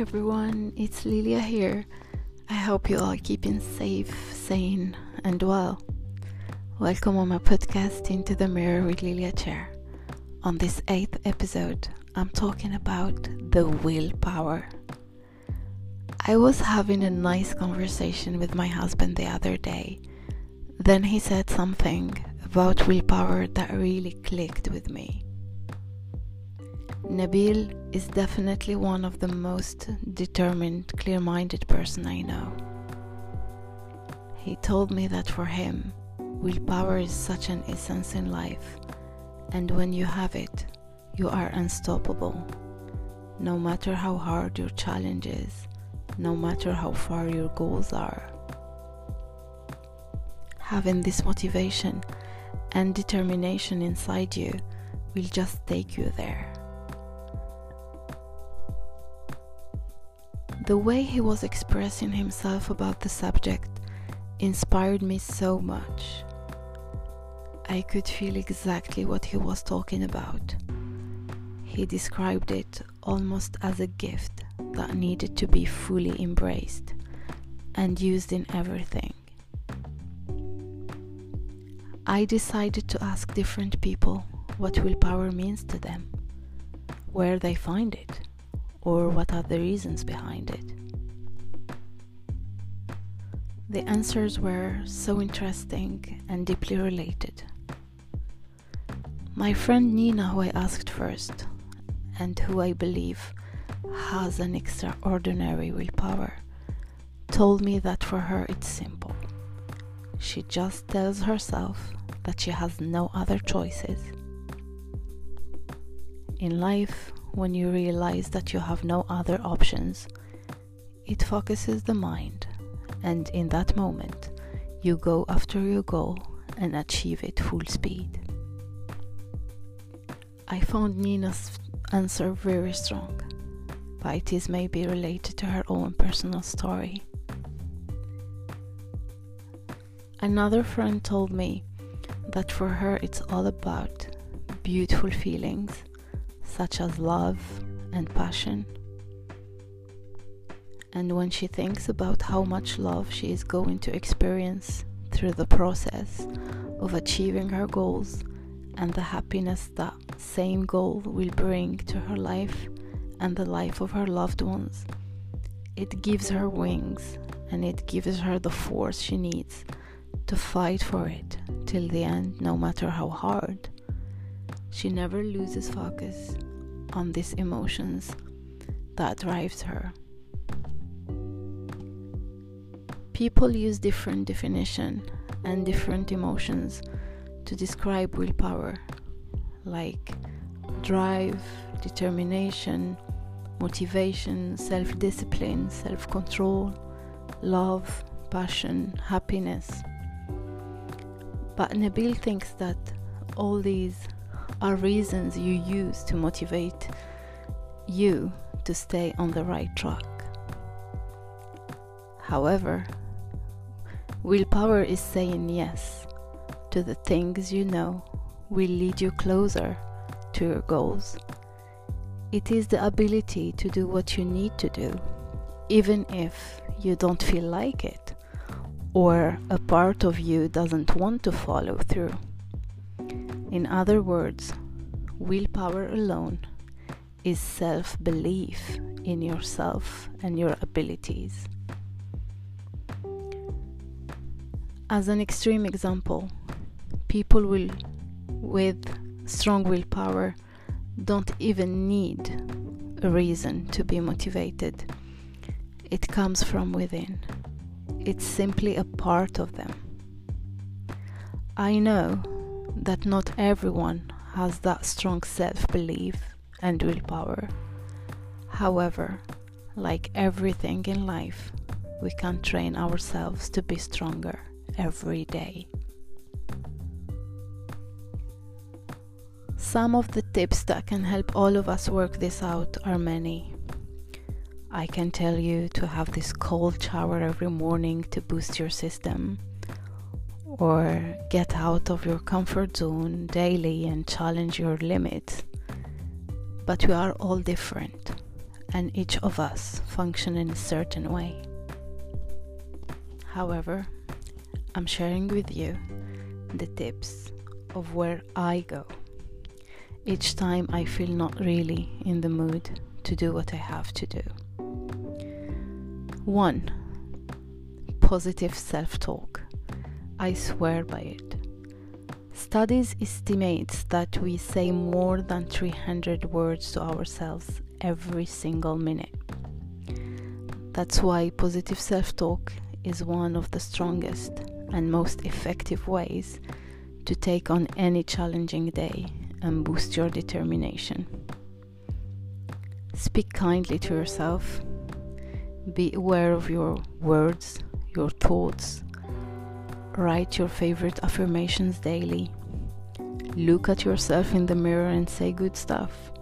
everyone, it's Lilia here. I hope you are keeping safe, sane, and well. Welcome on my podcast Into the Mirror with Lilia Chair. On this eighth episode, I'm talking about the willpower. I was having a nice conversation with my husband the other day. Then he said something about willpower that really clicked with me. Nabil is definitely one of the most determined, clear minded person I know. He told me that for him, willpower is such an essence in life, and when you have it, you are unstoppable. No matter how hard your challenge is, no matter how far your goals are. Having this motivation and determination inside you will just take you there. The way he was expressing himself about the subject inspired me so much. I could feel exactly what he was talking about. He described it almost as a gift that needed to be fully embraced and used in everything. I decided to ask different people what willpower means to them, where they find it or what are the reasons behind it? The answers were so interesting and deeply related. My friend Nina, who I asked first, and who I believe has an extraordinary willpower, told me that for her it's simple. She just tells herself that she has no other choices. In life, when you realize that you have no other options, it focuses the mind, and in that moment, you go after your goal and achieve it full speed. I found Nina's answer very strong, but it is maybe related to her own personal story. Another friend told me that for her it's all about beautiful feelings such as love and passion. And when she thinks about how much love she is going to experience through the process of achieving her goals and the happiness that same goal will bring to her life and the life of her loved ones, it gives her wings and it gives her the force she needs to fight for it till the end, no matter how hard. She never loses focus on these emotions that drives her. People use different definition and different emotions to describe willpower like drive, determination, motivation, self-discipline, self-control, love, passion, happiness. But Nabil thinks that all these are reasons you use to motivate you to stay on the right track. However, willpower is saying yes to the things you know will lead you closer to your goals. It is the ability to do what you need to do, even if you don't feel like it, or a part of you doesn't want to follow through. In other words, willpower alone is self belief in yourself and your abilities. As an extreme example, people will with strong willpower don't even need a reason to be motivated. It comes from within. It's simply a part of them. I know that not everyone has that strong self belief and willpower. However, like everything in life, we can train ourselves to be stronger every day. Some of the tips that can help all of us work this out are many. I can tell you to have this cold shower every morning to boost your system or get out of your comfort zone daily and challenge your limits. But we are all different, and each of us function in a certain way. However, I'm sharing with you the tips of where I go each time I feel not really in the mood to do what I have to do. 1. Positive self talk. I swear by it. Studies estimate that we say more than 300 words to ourselves every single minute. That's why positive self talk is one of the strongest and most effective ways to take on any challenging day and boost your determination. Speak kindly to yourself. Be aware of your words, your thoughts. Write your favorite affirmations daily. Look at yourself in the mirror and say good stuff.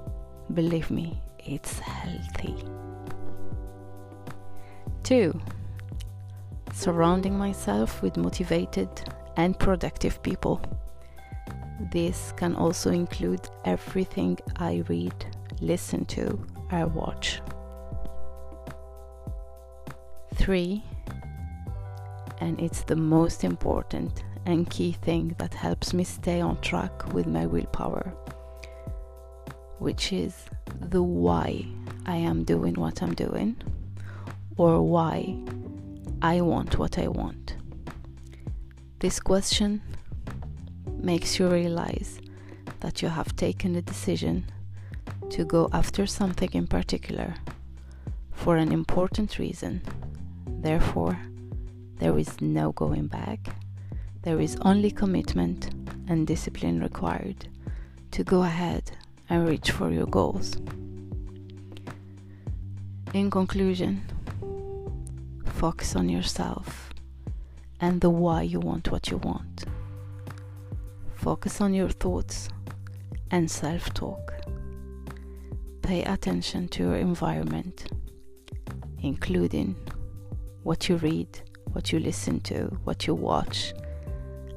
Believe me, it's healthy. 2. Surrounding myself with motivated and productive people. This can also include everything I read, listen to, or watch. 3. And it's the most important and key thing that helps me stay on track with my willpower, which is the why I am doing what I'm doing or why I want what I want. This question makes you realize that you have taken a decision to go after something in particular for an important reason. Therefore, there is no going back. There is only commitment and discipline required to go ahead and reach for your goals. In conclusion, focus on yourself and the why you want what you want. Focus on your thoughts and self talk. Pay attention to your environment, including what you read, what you listen to, what you watch,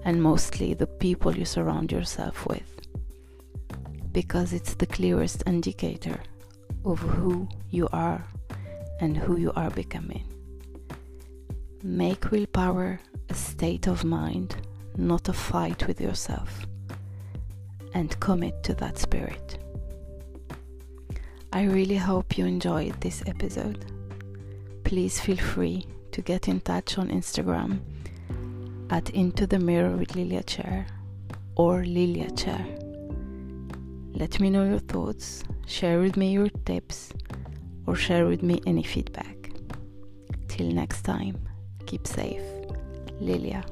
and mostly the people you surround yourself with, because it's the clearest indicator of who you are and who you are becoming. Make willpower a state of mind not a fight with yourself, and commit to that spirit. I really hope you enjoyed this episode. Please feel free to get in touch on Instagram at Into the Mirror with Lilia Chair or Lilia Chair. Let me know your thoughts, share with me your tips, or share with me any feedback. Till next time, keep safe. Lilia.